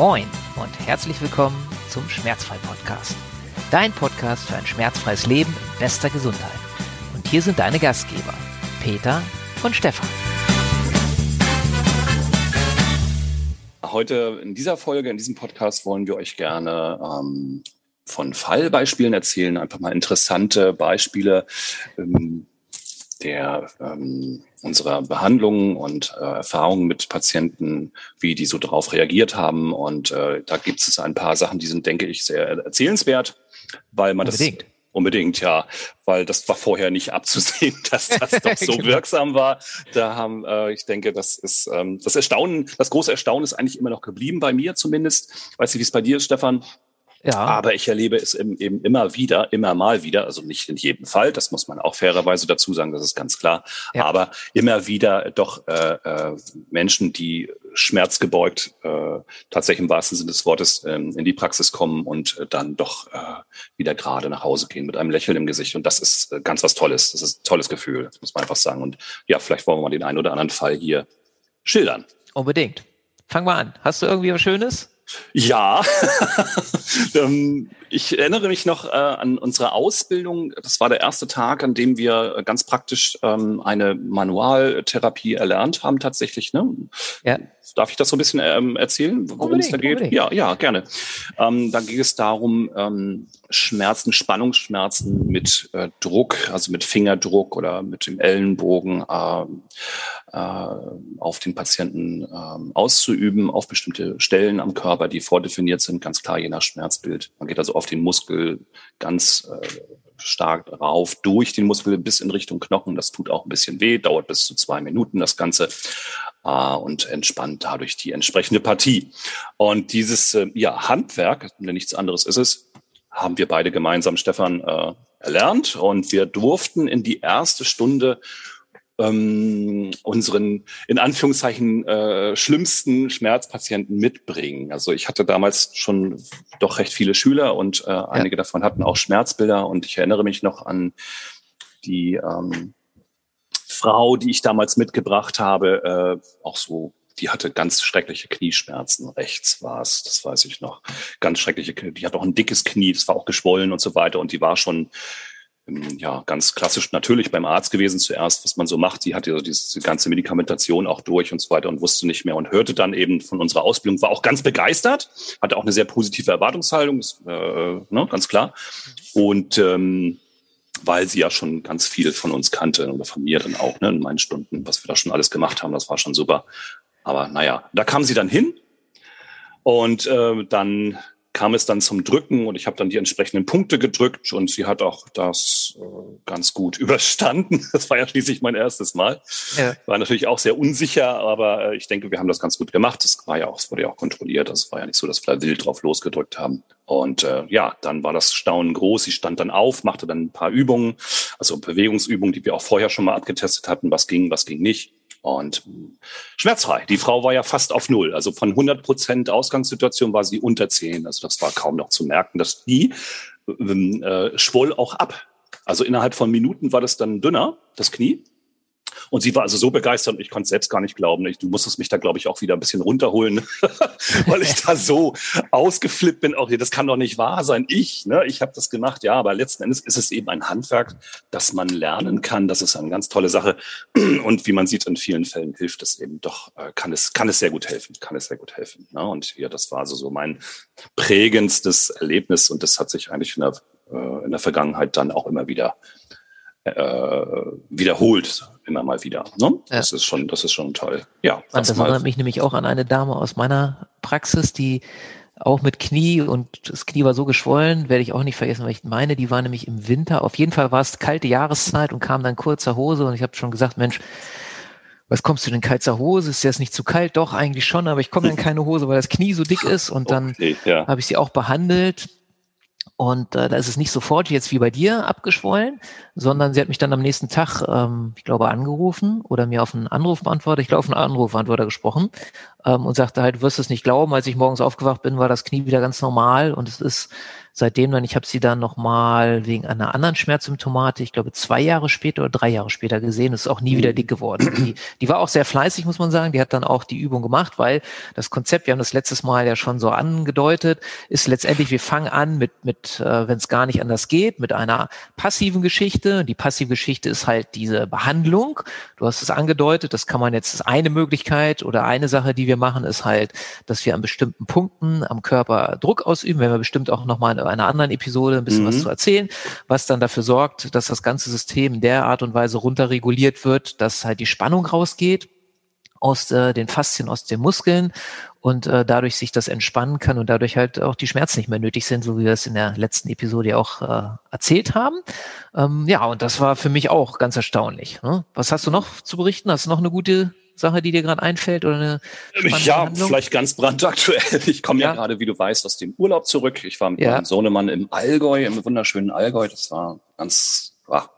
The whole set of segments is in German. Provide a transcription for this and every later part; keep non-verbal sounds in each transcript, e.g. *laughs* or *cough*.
Moin und herzlich willkommen zum Schmerzfrei-Podcast. Dein Podcast für ein schmerzfreies Leben in bester Gesundheit. Und hier sind deine Gastgeber, Peter und Stefan. Heute in dieser Folge, in diesem Podcast wollen wir euch gerne ähm, von Fallbeispielen erzählen, einfach mal interessante Beispiele ähm, der ähm, unserer Behandlungen und äh, Erfahrungen mit Patienten, wie die so darauf reagiert haben. Und äh, da gibt es ein paar Sachen, die sind, denke ich, sehr erzählenswert, weil man Unbedingt. das Unbedingt, ja, weil das war vorher nicht abzusehen, *laughs* dass das doch so *laughs* Genau. wirksam war. Da haben, äh, ich denke, das ist ähm, das Erstaunen, das große Erstaunen ist eigentlich immer noch geblieben bei mir zumindest. Weiß nicht, wie es bei dir ist, Stefan. Ja, Aber ich erlebe es eben, eben immer wieder, immer mal wieder, also nicht in jedem Fall, das muss man auch fairerweise dazu sagen, das ist ganz klar, Ja. aber immer wieder doch äh, äh, Menschen, die schmerzgebeugt äh, tatsächlich im wahrsten Sinne des Wortes ähm, in die Praxis kommen und äh, dann doch äh, wieder gerade nach Hause gehen mit einem Lächeln im Gesicht. Und das ist äh, ganz was Tolles. Das ist ein tolles Gefühl, das muss man einfach sagen. Und ja, vielleicht wollen wir mal den einen oder anderen Fall hier schildern. unbedingt. Fang mal an. Hast du irgendwie was Schönes? Ja, *laughs* Ähm, ich erinnere mich noch äh, an unsere Ausbildung. Das war der erste Tag, an dem wir äh, ganz praktisch ähm, eine Manualtherapie erlernt haben tatsächlich. Ne? Ja. Darf ich das so ein bisschen ähm, erzählen, worum es da geht? unbedingt. Ja, ja, gerne. Ähm, da ging es darum, ähm, Schmerzen, Spannungsschmerzen mit äh, Druck, also mit Fingerdruck oder mit dem Ellenbogen ähm, äh, auf den Patienten ähm, auszuüben, auf bestimmte Stellen am Körper, die vordefiniert sind, ganz klar je nach Schmerzbild. Man geht also auf den Muskel ganz äh, stark rauf, durch den Muskel bis in Richtung Knochen. Das tut auch ein bisschen weh, dauert bis zu zwei Minuten das Ganze äh, und entspannt dadurch die entsprechende Partie. Und dieses äh, ja, Handwerk, denn nichts anderes ist es, haben wir beide gemeinsam, Stefan, äh, erlernt. Und wir durften in die erste Stunde ähm, unseren in Anführungszeichen äh, schlimmsten Schmerzpatienten mitbringen. Also ich hatte damals schon doch recht viele Schüler und äh, einige davon hatten auch Schmerzbilder und ich erinnere mich noch an die ähm, Frau, die ich damals mitgebracht habe, äh, auch so, die hatte ganz schreckliche Knieschmerzen. Rechts war es, das weiß ich noch. Ganz schreckliche, Knie- die hat auch ein dickes Knie, das war auch geschwollen und so weiter und die war schon ja, ganz klassisch natürlich beim Arzt gewesen zuerst, was man so macht. Die hatte also diese ganze Medikamentation auch durch und so weiter und wusste nicht mehr und hörte dann eben von unserer Ausbildung, war auch ganz begeistert, hatte auch eine sehr positive Erwartungshaltung, das, äh, ne, ganz klar. Und ähm, weil sie ja schon ganz viel von uns kannte oder von mir dann auch, ne, in meinen Stunden, was wir da schon alles gemacht haben, das war schon super. Aber naja, da kam sie dann hin und äh, dann kam es dann zum Drücken und ich habe dann die entsprechenden Punkte gedrückt und sie hat auch das äh, ganz gut *laughs* überstanden. Das war ja schließlich mein erstes Mal. Ja. War natürlich auch sehr unsicher, aber äh, ich denke, wir haben das ganz gut gemacht. Das war ja auch, es wurde ja auch kontrolliert. Das war ja nicht so, dass wir da wild drauf losgedrückt haben. Und äh, ja, dann war das Staunen groß. Sie stand dann auf, machte dann ein paar Übungen, also Bewegungsübungen, die wir auch vorher schon mal abgetestet hatten, was ging, was ging nicht. Und schmerzfrei. Die Frau war ja fast auf Null. Also von 100 Prozent Ausgangssituation war sie unter 10. Also das war kaum noch zu merken. Das Knie ähm, äh, schwoll auch ab. Also innerhalb von Minuten war das dann dünner, das Knie. Und sie war also so begeistert und ich konnte es selbst gar nicht glauben. Ich, du musstest mich da, glaube ich, auch wieder ein bisschen runterholen, *laughs* weil ich da so ausgeflippt bin. Auch hier, das kann doch nicht wahr sein. Ich, ne, ich habe das gemacht, ja, aber letzten Endes ist es eben ein Handwerk, das man lernen kann. Das ist eine ganz tolle Sache. *clears throat* Und wie man sieht, in vielen Fällen hilft es eben doch, äh, kann es, kann es sehr gut helfen, kann es sehr gut helfen. Ne? Und ja, das war also so mein prägendstes Erlebnis und das hat sich eigentlich in der, äh, in der Vergangenheit dann auch immer wieder äh, wiederholt, immer mal wieder. Ne? Ja. Das ist schon, das ist schon toll. Ja, das das erinnert mich nämlich auch an eine Dame aus meiner Praxis, die auch mit Knie und das Knie war so geschwollen, werde ich auch nicht vergessen, weil ich meine, die war nämlich im Winter. Auf jeden Fall war es kalte Jahreszeit und kam dann kurzer Hose und ich habe schon gesagt, Mensch, was kommst du denn in kalter Hose? Ist das nicht zu kalt? Doch, eigentlich schon, aber ich komme in keine Hose, weil das Knie so dick ist und dann Okay, ja. habe ich sie auch behandelt. Und äh, da ist es nicht sofort jetzt wie bei dir abgeschwollen, sondern sie hat mich dann am nächsten Tag, ähm, ich glaube, angerufen oder mir auf einen Anrufbeantworter, ich glaube, auf einen Anrufbeantworter gesprochen ähm, und sagte halt, du wirst es nicht glauben, als ich morgens aufgewacht bin, war das Knie wieder ganz normal und es ist seitdem dann, ich habe sie dann nochmal wegen einer anderen Schmerzsymptomatik, ich glaube zwei Jahre später oder drei Jahre später gesehen, ist auch nie wieder dick geworden. Die, die war auch sehr fleißig, muss man sagen, die hat dann auch die Übung gemacht, weil das Konzept, wir haben das letztes Mal ja schon so angedeutet, ist letztendlich, wir fangen an mit, mit äh, wenn es gar nicht anders geht, mit einer passiven Geschichte. Die passive Geschichte ist halt diese Behandlung. Du hast es angedeutet, das kann man jetzt, ist eine Möglichkeit oder eine Sache, die wir machen, ist halt, dass wir an bestimmten Punkten am Körper Druck ausüben, wenn wir bestimmt auch nochmal einer anderen Episode ein bisschen mhm. was zu erzählen, was dann dafür sorgt, dass das ganze System in der Art und Weise runterreguliert wird, dass halt die Spannung rausgeht aus äh, den Faszien, aus den Muskeln und äh, dadurch sich das entspannen kann und dadurch halt auch die Schmerzen nicht mehr nötig sind, so wie wir es in der letzten Episode auch äh, erzählt haben. Ähm, ja, und das war für mich auch ganz erstaunlich. Ne? Was hast du noch zu berichten? Hast du noch eine gute Sache, die dir gerade einfällt oder eine Ja, Handlung? vielleicht ganz brandaktuell. Ich komme ja. ja. gerade, wie du weißt, aus dem Urlaub zurück. Ich war mit ja. meinem Sohnemann im Allgäu, im wunderschönen Allgäu. Das war ganz ah,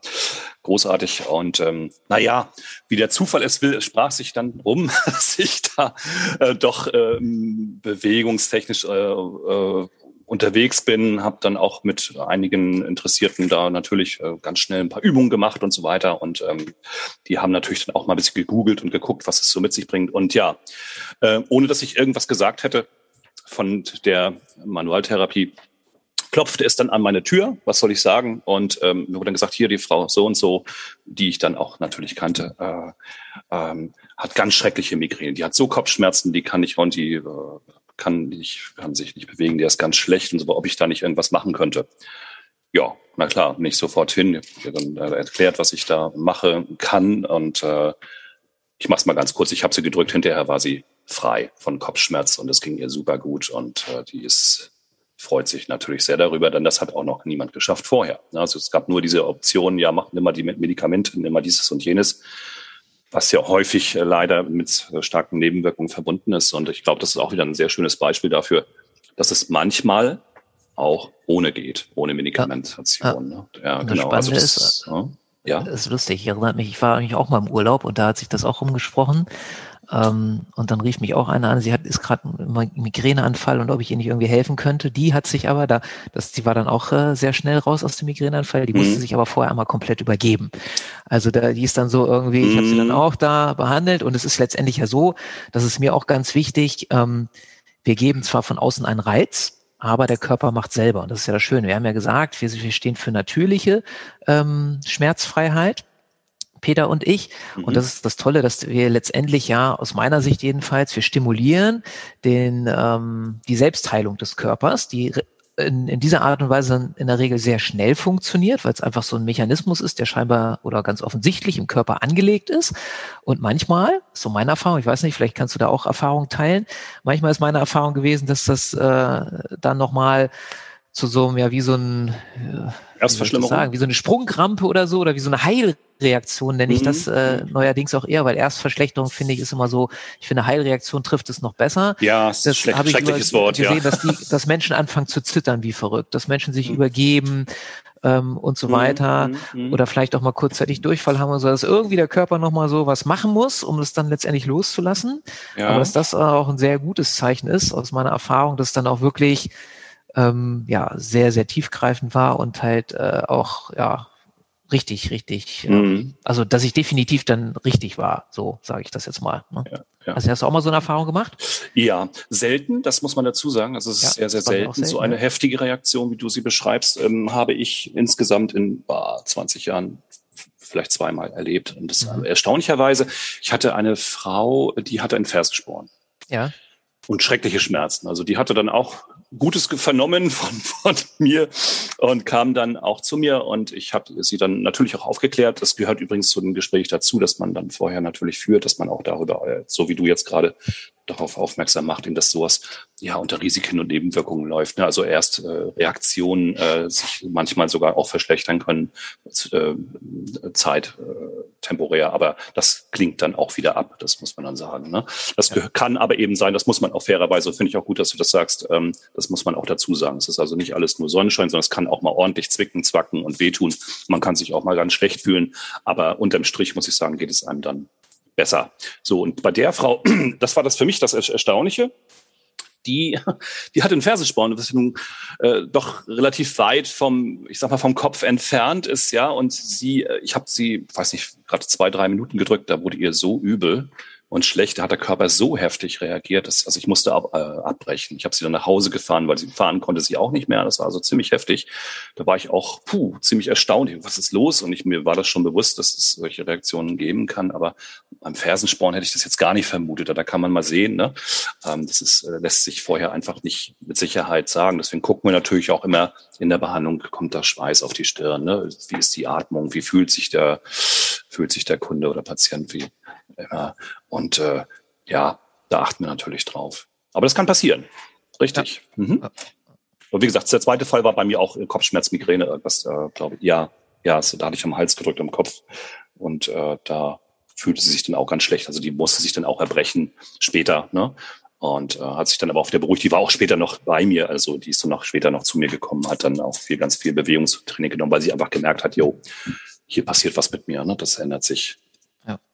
großartig. Und ähm, naja, wie der Zufall es will, sprach sich dann um, *laughs* dass ich da äh, doch ähm, bewegungstechnisch äh, äh, unterwegs bin, habe dann auch mit einigen Interessierten da natürlich äh, ganz schnell ein paar Übungen gemacht und so weiter. Und ähm, die haben natürlich dann auch mal ein bisschen gegoogelt und geguckt, was es so mit sich bringt. Und ja, äh, ohne dass ich irgendwas gesagt hätte von der Manualtherapie, klopfte es dann an meine Tür, was soll ich sagen? Und ähm, mir wurde dann gesagt, hier die Frau so und so, die ich dann auch natürlich kannte, äh, ähm, hat ganz schreckliche Migräne. Die hat so Kopfschmerzen, die kann ich und die äh, kann, nicht, kann sich nicht bewegen, der ist ganz schlecht und so, ob ich da nicht irgendwas machen könnte. Ja, na klar, nicht sofort hin. Ich habe dann äh, erklärt, was ich da mache kann und äh, ich mache es mal ganz kurz. Ich habe sie gedrückt, hinterher war sie frei von Kopfschmerz und es ging ihr super gut und äh, die ist freut sich natürlich sehr darüber, denn das hat auch noch niemand geschafft vorher. Also es gab nur diese Option, ja, mach immer die Medikamente, immer dieses und jenes was ja häufig äh, leider mit äh, starken Nebenwirkungen verbunden ist. Und ich glaube, das ist auch wieder ein sehr schönes Beispiel dafür, dass es manchmal auch ohne geht, ohne Medikamentation. Ja, ja. ja genau. Also das, ist, ja. Das ist lustig. Ich erinnere mich, ich war eigentlich auch mal im Urlaub und da hat sich das auch rumgesprochen. Ähm, und dann rief mich auch einer an, sie hat, ist gerade ein Migräneanfall und ob ich ihr nicht irgendwie helfen könnte. Die hat sich aber da, das, sie war dann auch äh, sehr schnell raus aus dem Migräneanfall, die mhm. musste sich aber vorher einmal komplett übergeben. Also da, die ist dann so irgendwie, ich habe sie dann mhm. auch da behandelt und es ist letztendlich ja so, das ist mir auch ganz wichtig, ähm, wir geben zwar von außen einen Reiz, aber der Körper macht selber. Und das ist ja das Schöne. Wir haben ja gesagt, wir, wir stehen für natürliche ähm, Schmerzfreiheit. Peter und ich. Mhm. Und das ist das Tolle, dass wir letztendlich ja, aus meiner Sicht jedenfalls, wir stimulieren den, ähm, die Selbstheilung des Körpers, die in, in dieser Art und Weise in der Regel sehr schnell funktioniert, weil es einfach so ein Mechanismus ist, der scheinbar oder ganz offensichtlich im Körper angelegt ist. Und manchmal, so meine Erfahrung, ich weiß nicht, vielleicht kannst du da auch Erfahrungen teilen, manchmal ist meine Erfahrung gewesen, dass das äh, dann nochmal zu so einem, ja, wie so ein, äh, Erstverschlimmerung. Sagen, wie so eine Sprungkrampe oder so, oder wie so eine Heilreaktion nenne ich mhm. das äh, neuerdings auch eher, weil Erstverschlechterung finde ich ist immer so, ich finde Heilreaktion trifft es noch besser. Ja, das ist schlecht, schreckliches Wort, gesehen, ja. dass, die, *laughs* dass Menschen anfangen zu zittern wie verrückt, dass Menschen sich mhm. übergeben ähm, und so mhm. weiter mhm. mhm. oder vielleicht auch mal kurzzeitig Durchfall haben und so, dass irgendwie der Körper nochmal so was machen muss, um es dann letztendlich loszulassen. Ja. Aber dass das auch ein sehr gutes Zeichen ist, aus meiner Erfahrung, dass dann auch wirklich ähm, ja sehr, sehr tiefgreifend war und halt äh, auch ja richtig, richtig, mhm. also dass ich definitiv dann richtig war, so sage ich das jetzt mal. Ne? Ja, ja. Also hast du auch mal so eine Erfahrung gemacht? Ja, selten, das muss man dazu sagen. Also es ist ja, sehr, sehr selten. selten. So eine heftige Reaktion, wie du sie beschreibst, ähm, habe ich insgesamt in bah, 20 Jahren vielleicht zweimal erlebt. Und das mhm. erstaunlicherweise, ich hatte eine Frau, die hatte einen Versgesporen. Ja. Und schreckliche Schmerzen. Also die hatte dann auch Gutes vernommen von, *laughs* von mir und kam dann auch zu mir und ich habe sie dann natürlich auch aufgeklärt. Das gehört übrigens zu dem Gespräch dazu, dass man dann vorher natürlich führt, dass man auch darüber, äh, so wie du jetzt gerade darauf aufmerksam macht, dass sowas ja unter Risiken und Nebenwirkungen läuft. Ne? Also erst äh, Reaktionen äh, sich manchmal sogar auch verschlechtern können, äh, Zeit äh, temporär, aber das klingt dann auch wieder ab, das muss man dann sagen. Ne? Das ja. kann aber eben sein, das muss man auch fairerweise, finde ich auch gut, dass du das sagst, ähm, das muss man auch dazu sagen. Es ist also nicht alles nur Sonnenschein, sondern es kann auch mal ordentlich zwicken, zwacken und wehtun. Man kann sich auch mal ganz schlecht fühlen, aber unterm Strich muss ich sagen, geht es einem dann besser. So, und bei der Frau, *clears throat* das war das für mich das Erstaunliche, die, *laughs* die hat einen Fersensporn, was nun äh, doch relativ weit vom, ich sag mal, vom Kopf entfernt ist, ja. Und sie, äh, ich habe sie, weiß nicht, gerade zwei, drei Minuten gedrückt, da wurde ihr so übel und schlecht. Da hat der Körper so heftig reagiert, dass, also ich musste ab, äh, abbrechen. Ich habe sie dann nach Hause gefahren, weil sie fahren konnte sie auch nicht mehr. Das war also ziemlich heftig. Da war ich auch puh, ziemlich erstaunt. Was ist los? Und ich, mir war das schon bewusst, dass es solche Reaktionen geben kann. Aber beim Fersensporn hätte ich das jetzt gar nicht vermutet. Da kann man mal sehen. Ne? Ähm, das ist, äh, lässt sich vorher einfach nicht mit Sicherheit sagen. Deswegen gucken wir natürlich auch immer in der Behandlung, kommt da Schweiß auf die Stirn? Ne? Wie ist die Atmung? Wie fühlt sich der, fühlt sich der Kunde oder Patient? Wie ja, und äh, ja, da achten wir natürlich drauf. Aber das kann passieren. Richtig. Ja. Mhm. Und wie gesagt, der zweite Fall war bei mir auch Kopfschmerz, Migräne, irgendwas, äh, glaube ich. Ja, ja, so, da hatte ich am Hals gedrückt, am Kopf. Und äh, da fühlte sie sich dann auch ganz schlecht. Also die musste sich dann auch erbrechen später. Ne? Und äh, hat sich dann aber auch wieder beruhigt. Die war auch später noch bei mir. Also die ist dann noch später noch zu mir gekommen, hat dann auch viel, ganz viel Bewegungstraining genommen, weil sie einfach gemerkt hat, jo, hier passiert was mit mir. Ne? Das ändert sich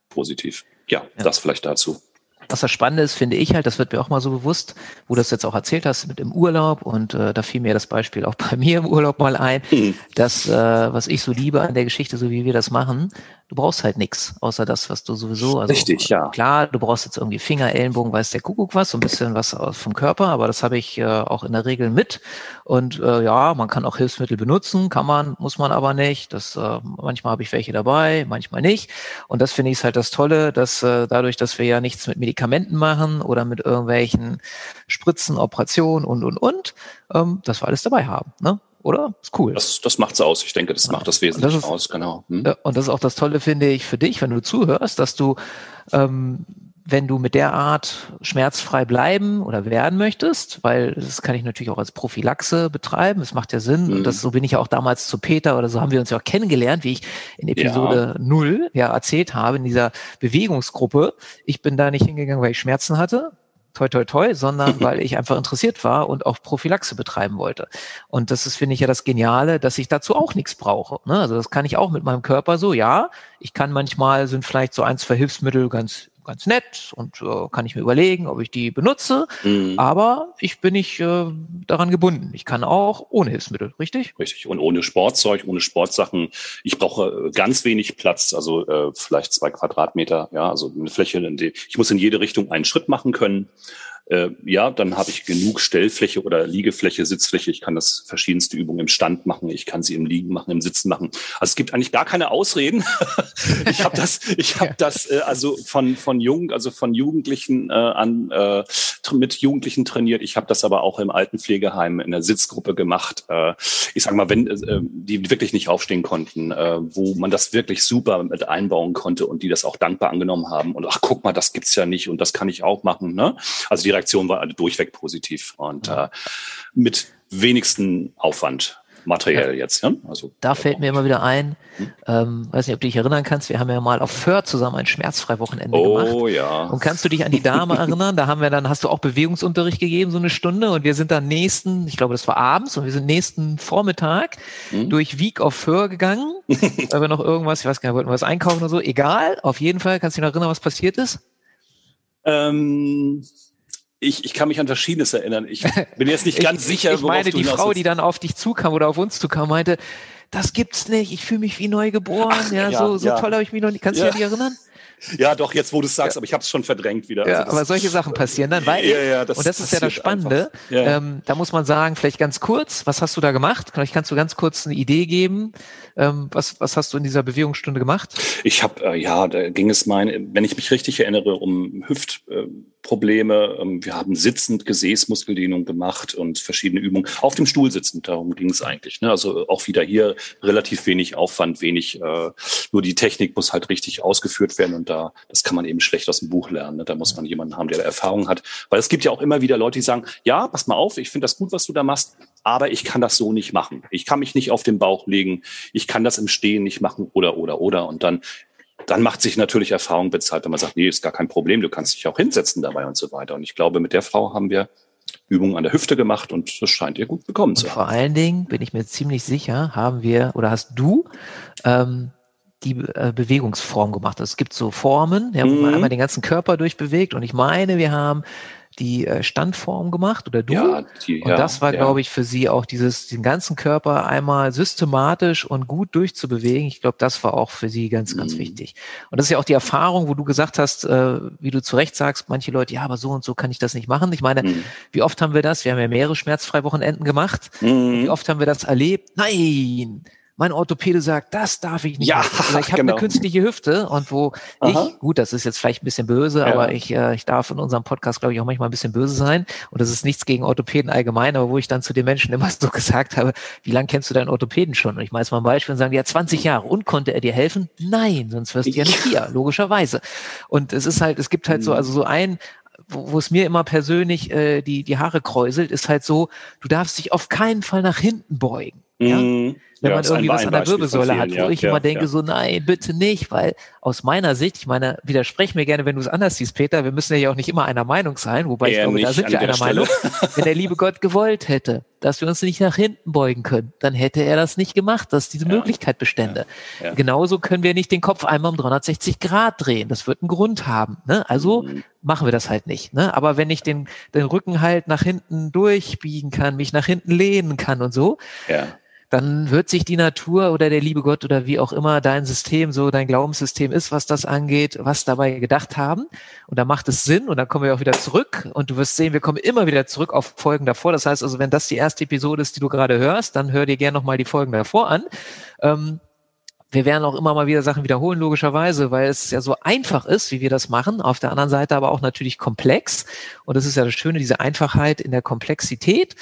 positiv. Ja, ja, das vielleicht dazu. Was das Spannende ist, finde ich halt, das wird mir auch mal so bewusst, wo du das jetzt auch erzählt hast mit im Urlaub und äh, da fiel mir das Beispiel auch *laughs* bei mir im Urlaub mal ein, mhm. dass äh, was ich so liebe an der Geschichte, so wie wir das machen, du brauchst halt nichts, außer das, was du sowieso. Also, Richtig, ja. Klar, du brauchst jetzt irgendwie Finger, Ellenbogen, weiß der Kuckuck was, so ein bisschen was vom Körper, aber das habe ich äh, auch in der Regel mit. Und äh, ja, man kann auch Hilfsmittel benutzen, kann man, muss man aber nicht. Das äh, manchmal habe ich welche dabei, manchmal nicht. Und das finde ich halt das Tolle, dass äh, dadurch, dass wir ja nichts mit Medikamenten machen oder mit irgendwelchen Spritzen, Operationen und und und, ähm, dass wir alles dabei haben. Ne? Oder? Ist cool. Das, das macht's aus. Ich denke, das ja. macht das wesentlich das ist, aus, genau. Hm? Und das ist auch das Tolle, finde ich, für dich, wenn du zuhörst, dass du, ähm, wenn du mit der Art schmerzfrei bleiben oder werden möchtest, weil das kann ich natürlich auch als Prophylaxe betreiben, das macht ja Sinn. Mhm. Und das, so bin ich ja auch damals zu Peter oder so haben wir uns ja auch kennengelernt, wie ich in Episode ja. 0 ja erzählt habe, in dieser Bewegungsgruppe. Ich bin da nicht hingegangen, weil ich Schmerzen hatte, toi toi toi, sondern *laughs* weil ich einfach interessiert war und auch Prophylaxe betreiben wollte. Und das ist, finde ich, ja das Geniale, dass ich dazu auch nichts brauche. Ne? Also das kann ich auch mit meinem Körper so, ja. Ich kann manchmal sind vielleicht so ein, zwei Hilfsmittel ganz ganz nett und äh, kann ich mir überlegen, ob ich die benutze. Mhm. Aber ich bin nicht äh, daran gebunden. Ich kann auch ohne Hilfsmittel, richtig? Richtig. Und ohne Sportzeug, ohne Sportsachen. Ich brauche äh, ganz wenig Platz, also äh, vielleicht zwei Quadratmeter. Ja, also eine Fläche, in die, ich muss in jede Richtung einen Schritt machen können äh, ja, dann habe ich genug Stellfläche oder Liegefläche, Sitzfläche. Ich kann das verschiedenste Übungen im Stand machen. Ich kann sie im Liegen machen, im Sitzen machen. Also es gibt eigentlich gar keine Ausreden. *laughs* ich habe das, ich habe das äh, also von von Jugend, also von Jugendlichen äh, an äh, mit Jugendlichen trainiert. Ich habe das aber auch im Altenpflegeheim in der Sitzgruppe gemacht. Äh, ich sage mal, wenn äh, die wirklich nicht aufstehen konnten, äh, wo man das wirklich super mit einbauen konnte und die das auch dankbar angenommen haben und ach guck mal, das gibt's ja nicht und das kann ich auch machen. Ne? Also die Reaktionen waren alle durchweg positiv und äh, mit wenigsten Aufwand materiell ja. jetzt. Ja? Also, da fällt mir immer wieder ein, hm? ähm, weiß nicht, ob du dich erinnern kannst, wir haben ja mal auf Föhr zusammen ein schmerzfrei Wochenende oh, gemacht. Oh ja. Und kannst du dich an die Dame erinnern? Da haben wir dann, hast du auch Bewegungsunterricht gegeben, so eine Stunde und wir sind dann nächsten, ich glaube, das war abends und wir sind nächsten Vormittag hm? durch Wieg auf Föhr gegangen, *laughs* weil wir noch irgendwas, ich weiß gar nicht, wollten wir was einkaufen oder so, egal, auf jeden Fall, kannst du dich noch erinnern, was passiert ist? Ähm ich, ich kann mich an Verschiedenes erinnern. Ich *laughs* bin jetzt nicht ganz ich, sicher, Ich meine, die Frau, die dann auf dich zukam oder auf uns zukam, meinte, das gibt's nicht, ich fühle mich wie neu geboren. Ach, ja, ja, so, so ja. toll habe ich mich noch nicht. Kannst du ja. dich erinnern? Ja, doch, jetzt wo du es sagst, aber ich habe es schon verdrängt wieder. Ja, also aber solche Sachen passieren dann, weil, ja, ja, das und das ist ja das Spannende, ähm, da muss man sagen, vielleicht ganz kurz, was hast du da gemacht? Vielleicht kannst du ganz kurz eine Idee geben, ähm, was, was hast du in dieser Bewegungsstunde gemacht? Ich habe, äh, ja, da ging es mein, wenn ich mich richtig erinnere, um Hüftprobleme. Ähm, wir haben sitzend Gesäßmuskeldehnung gemacht und verschiedene Übungen. Auf dem Stuhl sitzend, darum ging es eigentlich. Ne? Also auch wieder hier relativ wenig Aufwand, wenig, äh, nur die Technik muss halt richtig ausgeführt werden und da, das kann man eben schlecht aus dem Buch lernen. Ne? Da muss man jemanden haben, der Erfahrung hat. Weil es gibt ja auch immer wieder Leute, die sagen, ja, pass mal auf, ich finde das gut, was du da machst, aber ich kann das so nicht machen. Ich kann mich nicht auf den Bauch legen, ich kann das im Stehen nicht machen oder, oder, oder. Und dann dann macht sich natürlich Erfahrung bezahlt, wenn man sagt, nee, ist gar kein Problem, du kannst dich auch hinsetzen dabei und so weiter. Und ich glaube, mit der Frau haben wir Übungen an der Hüfte gemacht und das scheint ihr gut bekommen zu haben. Vor allen Dingen bin ich mir ziemlich sicher, haben wir oder hast du ähm, die äh, Bewegungsform gemacht. Es gibt so Formen, ja, wo mhm. man einmal den ganzen Körper durchbewegt. Und ich meine, wir haben die äh, Standform gemacht oder du. Ja, die, und das war, ja. glaube ich, für sie auch dieses, den ganzen Körper einmal systematisch und gut durchzubewegen. Ich glaube, das war auch für sie ganz, ganz mhm. wichtig. Und das ist ja auch die Erfahrung, wo du gesagt hast, äh, wie du zu Recht sagst, manche Leute, ja, aber so und so kann ich das nicht machen. Ich meine, mhm. wie oft haben wir das? Wir haben ja mehrere schmerzfreie Wochenenden gemacht. Mhm. Wie oft haben wir das erlebt? Nein, mein Orthopäde sagt, das darf ich nicht. Ja, also ich habe genau. eine künstliche Hüfte und wo Aha. ich, gut, das ist jetzt vielleicht ein bisschen böse, ja. aber ich, äh, ich darf in unserem Podcast, glaube ich, auch manchmal ein bisschen böse sein. Und das ist nichts gegen Orthopäden allgemein, aber wo ich dann zu den Menschen immer *laughs* so gesagt habe, wie lange kennst du deinen Orthopäden schon? Und ich mache jetzt mal ein Beispiel und sagen, ja, 20 Jahre. Und konnte er dir helfen? Nein, sonst wirst du ja nicht hier, logischerweise. Und es ist halt, es gibt halt so, mhm. also so ein, wo, wo es mir immer persönlich äh, die, die Haare kräuselt, ist halt so, du darfst dich auf keinen Fall nach hinten beugen. Ja? Mhm wenn ja, man irgendwie was an der Wirbelsäule hat, wo ja, ich immer denke, so nein, bitte nicht, weil aus meiner Sicht, ich meine, widersprech mir gerne, wenn du es anders siehst, Peter, wir müssen ja auch nicht immer einer Meinung sein, wobei Eher ich glaube, da sind wir einer Meinung. *laughs* wenn der liebe Gott gewollt hätte, dass wir uns nicht nach hinten beugen können, dann hätte er das nicht gemacht, dass diese Möglichkeit bestände. Genauso können wir nicht den Kopf einmal um 360 Grad drehen. Das wird einen Grund haben. Ne? Also mhm. machen wir das halt nicht. Ne? Aber wenn ich den, den Rücken halt nach hinten durchbiegen kann, mich nach hinten lehnen kann und so, ja dann wird sich die Natur oder der liebe Gott oder wie auch immer dein System, so dein Glaubenssystem ist, was das angeht, was dabei gedacht haben. Und da macht es Sinn und dann kommen wir auch wieder zurück und du wirst sehen, wir kommen immer wieder zurück auf Folgen davor. Das heißt also, wenn das die erste Episode ist, die du gerade hörst, dann hör dir gerne nochmal die Folgen davor an. Ähm, wir werden auch immer mal wieder Sachen wiederholen, logischerweise, weil es ja so einfach ist, wie wir das machen. Auf der anderen Seite aber auch natürlich komplex. Und das ist ja das Schöne, diese Einfachheit in der Komplexität.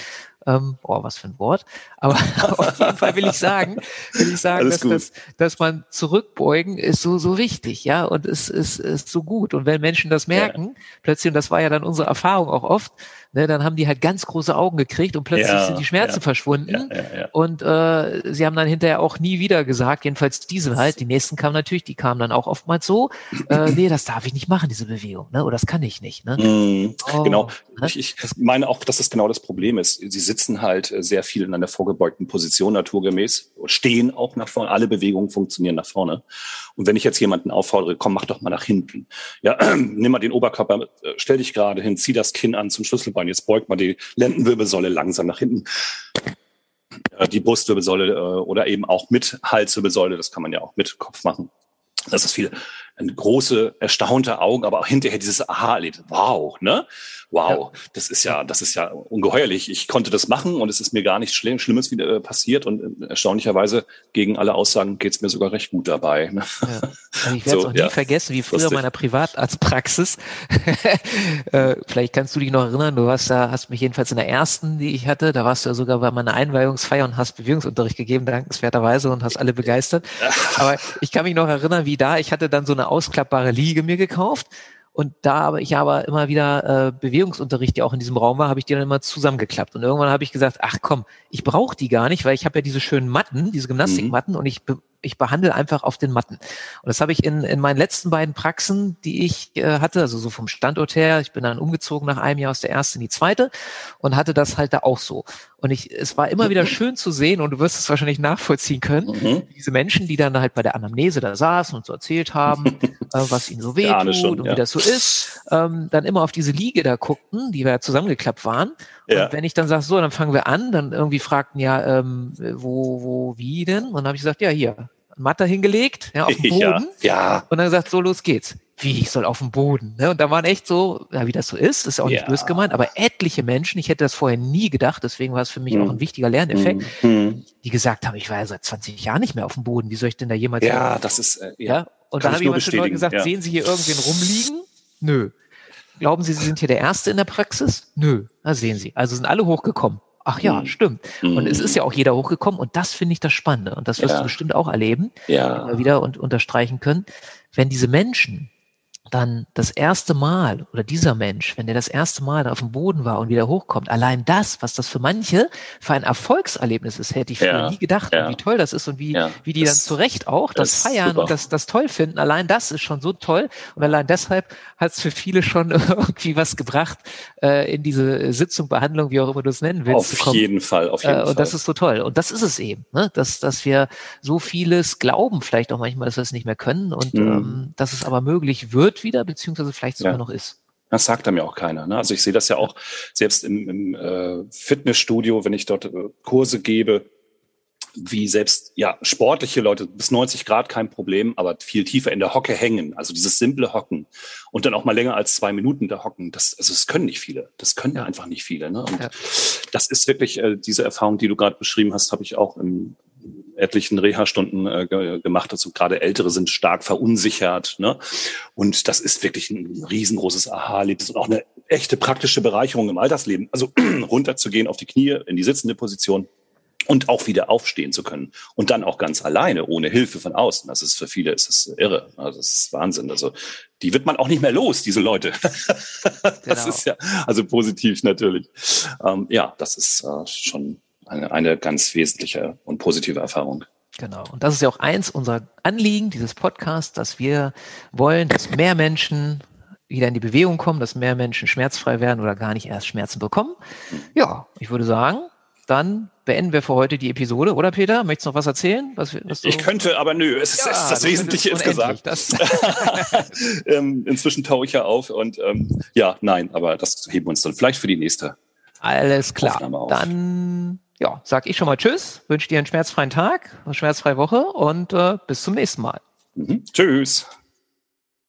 Ähm, oh, was für ein Wort. Aber *laughs* auf jeden Fall will ich sagen, will ich sagen, dass, dass, dass man zurückbeugen ist so, so wichtig, ja, und es ist, ist so gut. Und wenn Menschen das merken, ja. plötzlich, und das war ja dann unsere Erfahrung auch oft, ne, dann haben die halt ganz große Augen gekriegt und plötzlich ja, sind die Schmerzen ja, verschwunden. Ja, und äh, sie haben dann hinterher auch nie wieder gesagt, jedenfalls diese halt, die nächsten kamen natürlich, die kamen dann auch oftmals so, äh, *clears throat* nee, das darf ich nicht machen, diese Bewegung, ne? oder das kann ich nicht. Ne? Mm, oh, genau, ne? ich, ich meine auch, dass das genau das Problem ist. Sie sitzen halt sehr viel in einer vorgebeugten Position naturgemäß, stehen auch nach vorne, alle Bewegungen funktionieren nach vorne. Und wenn ich jetzt jemanden auffordere, komm, mach doch mal nach hinten. Ja, *clears throat* nimm mal den Oberkörper, äh, stell dich gerade hin, zieh das Kinn an zum Schlüsselbein, jetzt beugt mal die Lendenwirbelsäule langsam nach hinten. Die Brustwirbelsäule äh, oder eben auch mit Halswirbelsäule, das kann man ja auch mit Kopf machen. Das ist viel große, erstaunte Augen, aber auch hinterher dieses Aha-Erlebnis. Wow, ne? Wow, ja. das ist ja, das ist ja ungeheuerlich. Ich konnte das machen und es ist mir gar nichts Schlimm, Schlimmes wieder äh, passiert und äh, erstaunlicherweise gegen alle Aussagen geht's mir sogar recht gut dabei. Ne? Ja. *laughs* Also ich werde es so, auch nie ja. vergessen, wie früher in meiner Privatarztpraxis. *laughs* äh, vielleicht kannst du dich noch erinnern, du warst da, hast mich jedenfalls in der ersten, die ich hatte, da warst du ja sogar bei meiner Einweihungsfeier und hast Bewegungsunterricht gegeben, dankenswerterweise und hast alle begeistert. Aber ich kann mich noch erinnern, wie da, ich hatte dann so eine ausklappbare Liege mir gekauft. Und da aber ich aber immer wieder äh, Bewegungsunterricht, der auch in diesem Raum war, habe ich die dann immer zusammengeklappt. Und irgendwann habe ich gesagt, ach komm, ich brauche die gar nicht, weil ich habe ja diese schönen Matten, diese Gymnastikmatten mhm. und ich ich behandle einfach auf den Matten. Und das habe ich in, in meinen letzten beiden Praxen, die ich äh, hatte, also so vom Standort her, ich bin dann umgezogen nach einem Jahr aus der ersten in die zweite und hatte das halt da auch so. Und ich, es war immer wieder schön zu sehen und du wirst es wahrscheinlich nachvollziehen können, mhm. diese Menschen, die dann halt bei der Anamnese da saßen und so erzählt haben, *laughs* äh, was ihnen so wehtut schon, und ja. wie das so ist, ähm, dann immer auf diese Liege da guckten, die wir ja zusammengeklappt waren. Ja. Und wenn ich dann sage, so, dann fangen wir an, dann irgendwie fragten ja, ähm, wo, wo, wie denn? Und dann habe ich gesagt, ja, hier, Matte hingelegt, ja, auf dem *laughs* Boden. Ja, ja. Und dann gesagt, so, los geht's wie ich soll auf dem Boden. Ne? Und da waren echt so, ja, wie das so ist, ist auch nicht ja. böse gemeint, aber etliche Menschen, ich hätte das vorher nie gedacht, deswegen war es für mich mhm. auch ein wichtiger Lerneffekt, mhm. die gesagt haben, ich war ja seit 20 Jahren nicht mehr auf dem Boden, wie soll ich denn da jemals? Ja, hin? das ist, äh, ja. ja. Und dann habe ich immer schon Leuten gesagt, sehen Sie hier irgendwen rumliegen? Nö. Glauben Sie, Sie sind hier der Erste in der Praxis? Nö. Da sehen Sie. Also sind alle hochgekommen. Ach ja, mhm. stimmt. Und es ist ja auch jeder hochgekommen und das finde ich das Spannende und das wirst ja. du bestimmt auch erleben, ja. immer wieder und unterstreichen können. Wenn diese Menschen dann das erste Mal oder dieser Mensch, wenn der das erste Mal auf dem Boden war und wieder hochkommt, allein das, was das für manche für ein Erfolgserlebnis ist, hätte ich früher ja, nie gedacht, ja. wie toll das ist und wie, ja, wie die das, dann zu Recht auch das, das feiern super. und das, das toll finden. Allein das ist schon so toll und allein deshalb hat es für viele schon *laughs* irgendwie was gebracht, äh, in diese Sitzung, Behandlung, wie auch immer du es nennen willst. Auf jeden Fall, auf jeden äh, und Fall. Und das ist so toll. Und das ist es eben, ne? dass, dass wir so vieles glauben, vielleicht auch manchmal, dass wir es nicht mehr können und mhm. ähm, dass es aber möglich wird, wird wieder, beziehungsweise vielleicht sogar ja. noch ist. Das sagt mir auch keiner. Ne? Also ich sehe das ja auch selbst im, im äh, Fitnessstudio, wenn ich dort äh, Kurse gebe, wie selbst ja sportliche Leute bis 90 Grad kein Problem, aber viel tiefer in der Hocke hängen. Also dieses simple Hocken und dann auch mal länger als zwei Minuten da hocken. Das also das können nicht viele. Das können ja. einfach nicht viele. Ne? Und ja. das ist wirklich äh, diese Erfahrung, die du gerade beschrieben hast, habe ich auch im etlichen Reha-Stunden äh, gemacht. Also gerade Ältere sind stark verunsichert. Ne? Und das ist wirklich ein riesengroßes Aha-Erlebnis und auch eine echte praktische Bereicherung im Altersleben. Also *clears throat* runterzugehen auf die Knie in die sitzende Position und auch wieder aufstehen zu können und dann auch ganz alleine ohne Hilfe von außen. Das ist für viele ist es irre. Also das ist Wahnsinn. Also die wird man auch nicht mehr los, diese Leute. *laughs* das genau. ist ja also positiv natürlich. Ähm, ja, das ist äh, schon eine, eine ganz wesentliche und positive Erfahrung. Genau. Und das ist ja auch eins unserer Anliegen dieses Podcasts, dass wir wollen, dass mehr Menschen wieder in die Bewegung kommen, dass mehr Menschen schmerzfrei werden oder gar nicht erst Schmerzen bekommen. Ja, ich würde sagen, dann beenden wir für heute die Episode, oder Peter? Möchtest du noch was erzählen? Was, was ich könnte, aber nö, es ist, ja, ist das Wesentliche ist gesagt. *laughs* ähm, inzwischen tauche ich ja auf und ähm, ja, nein, aber das heben wir uns dann vielleicht für die nächste. Alles klar. Dann ja, sag ich schon mal Tschüss, wünsche dir einen schmerzfreien Tag, eine schmerzfreie Woche und äh, bis zum nächsten Mal. Mhm. Tschüss.